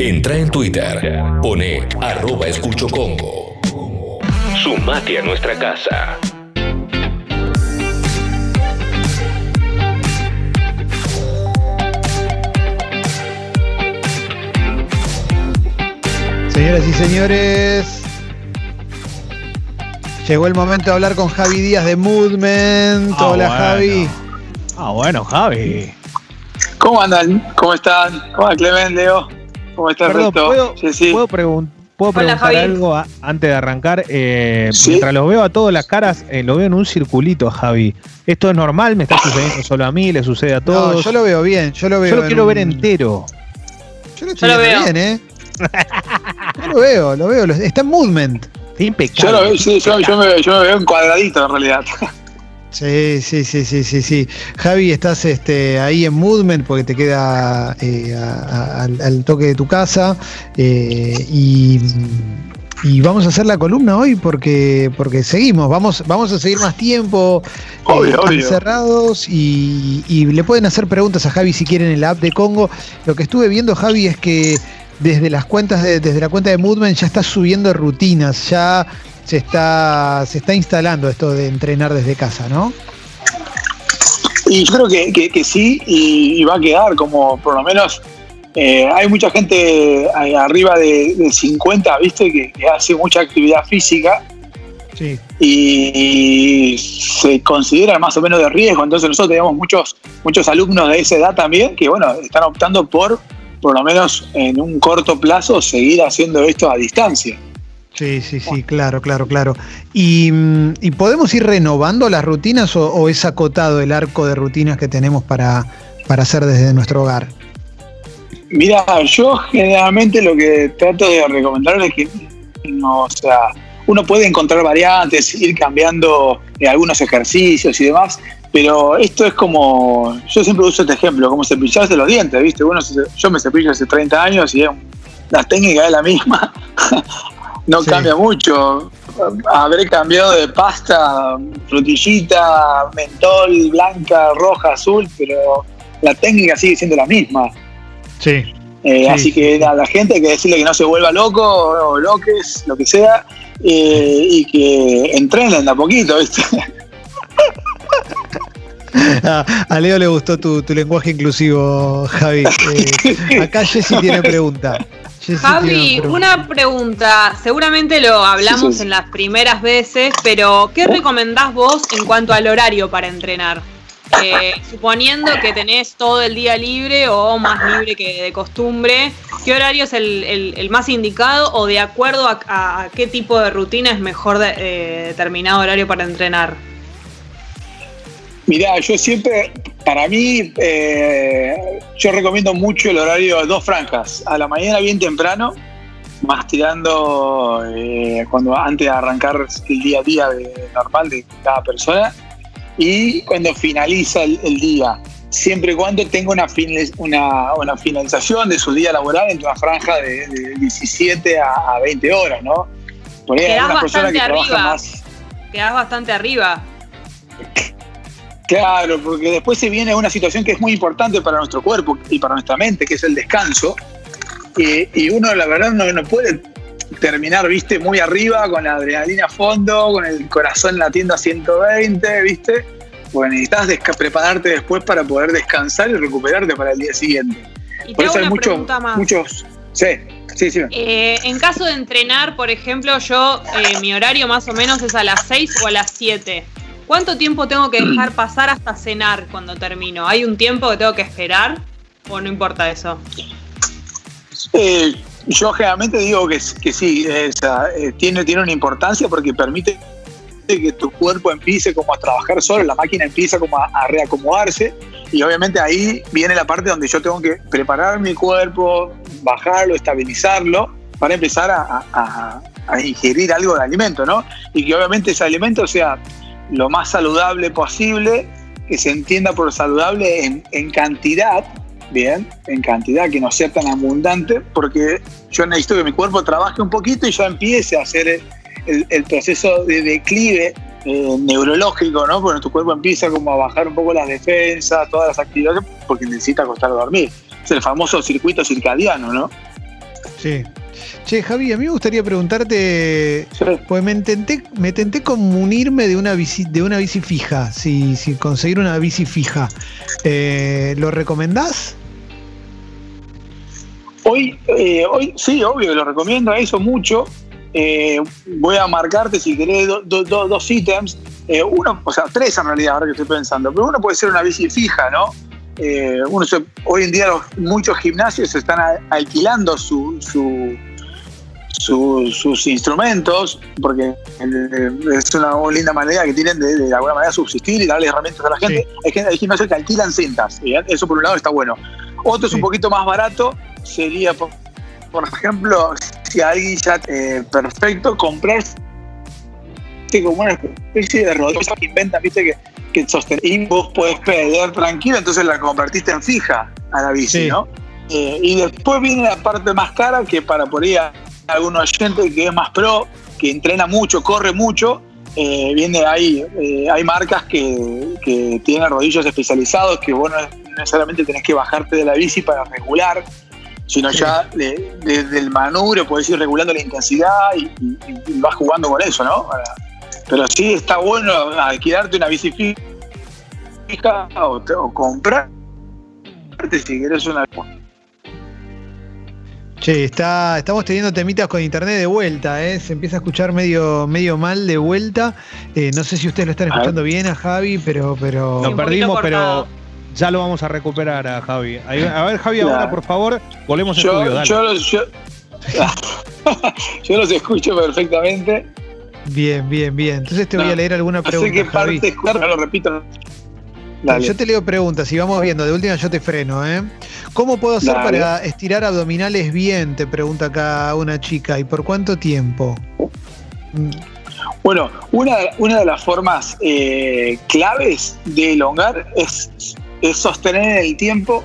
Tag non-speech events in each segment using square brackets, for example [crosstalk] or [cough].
Entra en Twitter, pone arroba escucho Congo. Sumate a nuestra casa. Señoras y señores, llegó el momento de hablar con Javi Díaz de Movement. Ah, Hola bueno. Javi. Ah, bueno, Javi. ¿Cómo andan? ¿Cómo están? ¿Cómo va Clemente, Leo? ¿Cómo está el Perdón, resto? ¿puedo, Sí, sí. ¿puedo, pregun- puedo Hola, preguntar Javi. algo a- antes de arrancar? Eh, Sí. Mientras los veo a todas las caras, eh, lo veo en un circulito, Javi. ¿Esto es normal? ¿Me está sucediendo solo a mí? ¿Le sucede a No, todos? yo lo veo bien, yo lo veo. Yo lo en quiero ver entero. Yo lo estoy Yo lo viendo veo. bien, ¿eh? Yo lo veo, lo veo. Está en Movement. Está impecable. Yo, lo veo, sí, yo, yo me, yo me veo en cuadradito en realidad. Sí, sí, sí, sí, sí, sí. Javi, estás este, ahí en Movement porque te queda eh, a- a- al, al toque de tu casa. eh, y, y vamos a hacer la columna hoy porque, porque seguimos. Vamos, vamos a seguir más tiempo eh, Obvio, obvio. encerrados y, y le pueden hacer preguntas a Javi si quieren en la app de Congo. Lo que estuve viendo, Javi, es que desde las cuentas de, desde la cuenta de Movement ya está subiendo rutinas, ya se está, se está instalando esto de entrenar desde casa, ¿no? Y yo creo que, que- que sí, y, y va a quedar como por lo menos. eh, hay mucha gente ahí arriba de, de 50, ¿viste? Que, que hace mucha actividad física Sí. y se considera más o menos de riesgo. Entonces, nosotros tenemos muchos, muchos alumnos de esa edad también que, bueno, están optando por, por lo menos en un corto plazo, seguir haciendo esto a distancia. Sí, sí, sí, claro, claro, claro. ¿Y, mm, y podemos ir renovando las rutinas o, o es acotado el arco de rutinas que tenemos para, para hacer desde nuestro hogar? Mira, yo generalmente lo que trato de recomendar es que no, o sea, uno puede encontrar variantes, ir cambiando eh, algunos ejercicios y demás, pero esto es como, yo siempre uso este ejemplo, como cepillarse los dientes, ¿viste? Uno yo me cepillo hace 30 años y la técnica es la misma, [laughs] no Sí. cambia mucho. Habré cambiado de pasta, frutillita, mentol, blanca, roja, azul, pero la técnica sigue siendo la misma. Sí. Eh, Sí, así sí, que a la gente hay que decirle que no se vuelva loco o loques, lo que sea, eh, y que entrenen de a poquito, ¿viste? [laughs] A, a Leo le gustó tu, tu lenguaje inclusivo, Javi. [laughs] Eh, acá Jessy tiene pregunta. Javi, una pregunta. Seguramente lo hablamos Sí, sí. en las primeras veces, pero ¿qué recomendás vos en cuanto al horario para entrenar? Eh, suponiendo que tenés todo el día libre o más libre que de costumbre, ¿qué horario es el, el- el más indicado o de acuerdo a, a- a qué tipo de rutina es mejor de- eh, determinado horario para entrenar? Mirá, yo siempre, para mí, eh, yo recomiendo mucho el horario de dos franjas. A la mañana bien temprano, más tirando eh, cuando antes de arrancar el día a día de, normal de cada persona. Y cuando finaliza el, el día, siempre y cuando tenga una, fin- una, una finalización de su día laboral entre una franja de, de 17 a, a 20 horas, ¿no? Por ahí hay algunas personas que arriba. más. Quedás bastante arriba. [laughs] Claro, porque después se viene una situación que es muy importante para nuestro cuerpo y para nuestra mente, que es el descanso. Y, y uno, la verdad, no, no puede terminar, viste, muy arriba, con la adrenalina a fondo, con el corazón latiendo a 120, viste. Pues necesitas prepararte después para poder descansar y recuperarte para el día siguiente. Y Por eso hay muchos, muchos. Sí, sí, sí. Eh, en caso de entrenar, por ejemplo, yo, eh, mi horario más o menos es a las 6 o a las 7. ¿Cuánto tiempo tengo que dejar [clears throat] pasar hasta cenar cuando termino? ¿Hay un tiempo que tengo que esperar o no importa eso? Eh, yo generalmente digo que, que sí, esa, eh, tiene, tiene una importancia porque permite que tu cuerpo empiece como a trabajar solo, la máquina empieza como a, a reacomodarse y obviamente ahí viene la parte donde yo tengo que preparar mi cuerpo, bajarlo, estabilizarlo para empezar a, a- a- a ingerir algo de alimento, ¿no? Y que obviamente ese alimento sea lo más saludable posible, que se entienda por saludable en, en cantidad, bien, en cantidad, que no sea tan abundante, porque yo necesito que mi cuerpo trabaje un poquito y ya empiece a hacer el, el- el proceso de declive eh, neurológico, ¿no? Porque tu cuerpo empieza como a bajar un poco las defensas, todas las actividades, porque necesita acostar a dormir. Es el famoso circuito circadiano, ¿no? Sí. Che, Javi, a mí me gustaría preguntarte, pues me intenté, me tenté comunirme de una bici, de una bici fija, si, si conseguir una bici fija. Eh, ¿Lo recomendás? Hoy, eh, hoy sí, obvio lo recomiendo a eso mucho. Eh, voy a marcarte si querés dos ítems. uno, o sea, tres en realidad, ahora que estoy pensando, pero uno puede ser una bici fija, ¿no? Uno hoy en día muchos gimnasios están alquilando su, su sus instrumentos, porque es una linda manera que tienen de, de, alguna manera subsistir y darle herramientas a la gente. Hay, hay gimnasios que alquilan cintas, eso por un lado está bueno. Otro es un poquito más barato, sería, por, ejemplo, si alguien ya eh, perfecto, comprar como una especie de rodilla que inventan, viste, que, que y vos podés perder tranquilo, entonces la convertiste en fija a la bici, ¿no? Eh, y después viene la parte más cara que para por ahí algún oyente que es más pro, que entrena mucho, corre mucho, eh, viene ahí, eh, hay marcas que, que, tienen rodillos especializados que vos no necesariamente tenés que bajarte de la bici para regular, sino ya desde el manubrio puedes ir regulando la intensidad y, vas jugando con eso, ¿no? Pero sí está bueno alquilarte una bici fija o, o comprar si querés una Che, está, estamos teniendo temitas con internet de vuelta, ¿eh? se empieza a escuchar medio, medio mal de vuelta. Eh, no sé si ustedes lo están escuchando bien a Javi, pero. pero... Lo perdimos, pero ya lo vamos a recuperar a Javi. A ver, Javi, ahora por favor, volvemos a estudio. Dale. Yo, yo, [laughs] los escucho perfectamente. Bien, bien, bien. Entonces te voy a leer alguna pregunta. No sé qué parte, lo repito. Yo te leo preguntas y vamos viendo. De última yo te freno, ¿eh? ¿Cómo puedo hacer para estirar abdominales bien? Te pregunta acá una chica. ¿Y por cuánto tiempo? Bueno, una, una de las formas eh, claves de elongar es, sostener en el tiempo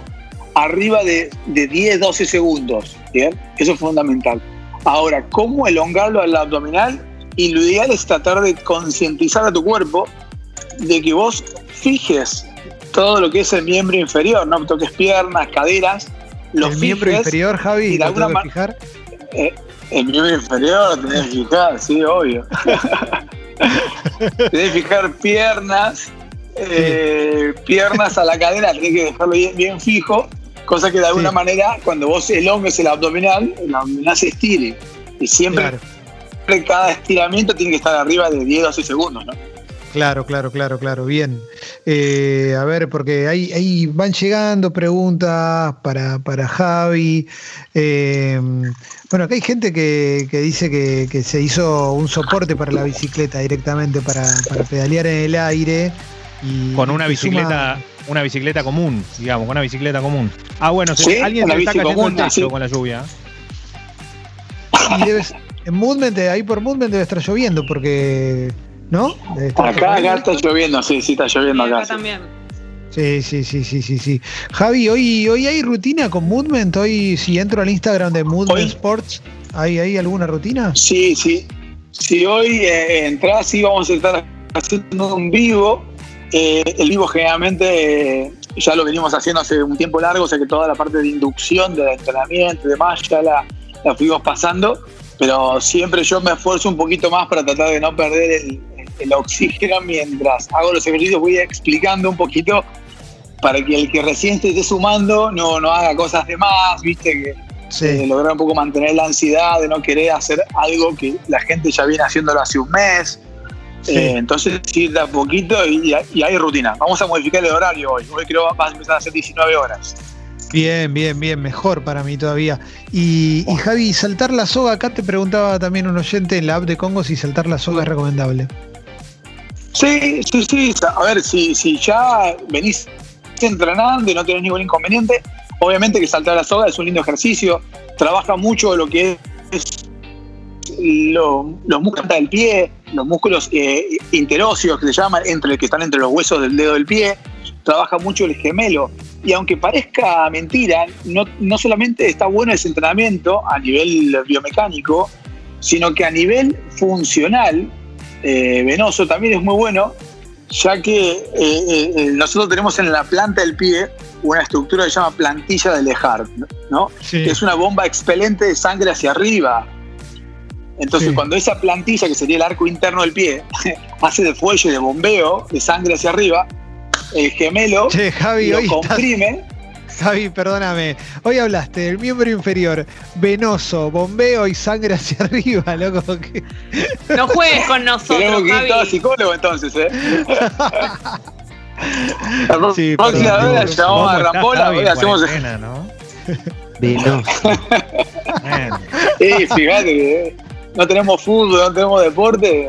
arriba de, de 10, 12 segundos. ¿bien? Eso es fundamental. Ahora, ¿cómo elongarlo al abdominal? Y lo ideal es tratar de concientizar a tu cuerpo de que vos fijes todo lo que es el miembro inferior, no toques piernas, caderas. Los ¿El miembro inferior, Javi? ¿Lo tengo que fijar? Eh, el miembro inferior lo tenés que fijar, sí, obvio. [laughs] [laughs] tenés que fijar piernas, eh, piernas a la cadera, tenés que dejarlo bien, fijo, cosa que de alguna manera, cuando vos elongues el abdominal, el abdominal se estire. Y siempre, cada estiramiento tiene que estar arriba de 10 12 segundos, ¿no? Claro, claro, claro, claro, bien. Eh, a ver, porque ahí, ahí van llegando preguntas para, para Javi. Eh, bueno, acá hay gente que, dice que, se hizo un soporte para la bicicleta directamente para, pedalear en el aire. Y, con una bicicleta, una bicicleta común, digamos, una bicicleta común. Ah, bueno, alguien se está cayendo el techo con la lluvia. Y debes, [laughs] en Movement, ahí por Movement debe estar lloviendo porque ¿no? Acá, acá está lloviendo, sí, sí, está lloviendo acá. también. Sí, sí, sí, sí, sí, sí. Javi, hoy, hoy hay rutina con Movement. Hoy, si entro al Instagram de Movement Sports, ¿hay, ¿hay alguna rutina? Sí, sí. Si hoy eh, entras, sí vamos a estar haciendo un vivo. Eh, el vivo generalmente eh, ya lo venimos haciendo hace un tiempo largo, o sea que toda la parte de inducción, de entrenamiento y demás ya la, la fuimos pasando pero siempre yo me esfuerzo un poquito más para tratar de no perder el, el oxígeno mientras hago los ejercicios, voy explicando un poquito para que el que recién esté sumando no, no haga cosas de más, viste, que lograr un poco mantener la ansiedad de no querer hacer algo que la gente ya viene haciéndolo hace un mes. Eh, entonces, sí, da poquito y, y, hay rutina. Vamos a modificar el horario hoy. Hoy creo que va a empezar a ser 19 horas. Bien, bien, bien, mejor para mí todavía. Y, y, Javi, saltar la soga, acá te preguntaba también un oyente en la app de Congo si saltar la soga es recomendable. Sí, sí, sí. A ver, si, si ya venís entrenando y no tenés ningún inconveniente, obviamente que saltar la soga es un lindo ejercicio. Trabaja mucho lo que es los músculos del pie, los músculos eh, interóseos que se llaman, entre que están entre los huesos del dedo del pie. Trabaja mucho el gemelo. Y aunque parezca mentira, no, no solamente está bueno ese entrenamiento a nivel biomecánico, sino que a nivel funcional eh, venoso también es muy bueno, ya que eh, eh, nosotros tenemos en la planta del pie una estructura que se llama plantilla de Lehart, ¿no? Que es una bomba expelente de sangre hacia arriba. Entonces, cuando esa plantilla, que sería el arco interno del pie, [laughs] hace de fuelle de bombeo de sangre hacia arriba, el gemelo lo comprime. Javi, perdóname. Hoy hablaste del miembro inferior, venoso, bombeo y sangre hacia [laughs] arriba, loco. No juegues con nosotros. Que ir psicólogo entonces, ¿eh? [laughs] sí, la próxima vez llamamos a Rambola, hoy hacemos. ¿no? [laughs] Venoso. sí, fíjate, ¿eh? no tenemos fútbol, no tenemos deporte.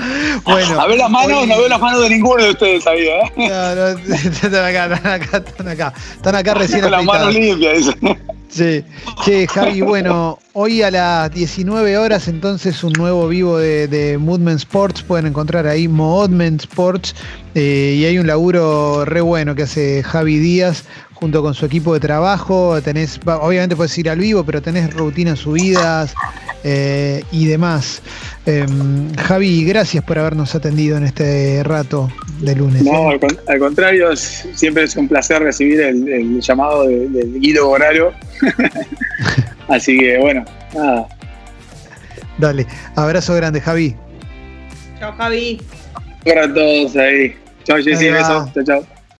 [laughs] Bueno, a ver las manos, no veo las manos de ninguno de ustedes ahí, ¿eh? [laughs] No, no, [laughs] están acá, están acá, están acá. Están acá recién Con las manos limpias, Sí, che, Javi, bueno, hoy a las 19 horas entonces un nuevo vivo de, de Moodman Sports, pueden encontrar ahí Moodman Sports eh, y hay un laburo re bueno que hace Javi Díaz junto con su equipo de trabajo, tenés, obviamente puedes ir al vivo, pero tenés rutinas subidas eh, y demás. Em, Javi, gracias por habernos atendido en este rato de lunes. No, al, contrario, siempre es un placer recibir el, llamado del Guido Horario. [laughs] Así que bueno, nada. Dale, abrazo grande, Javi. Chao, Javi. Para todos ahí. Chao, Jessy, besos. Chao, chao.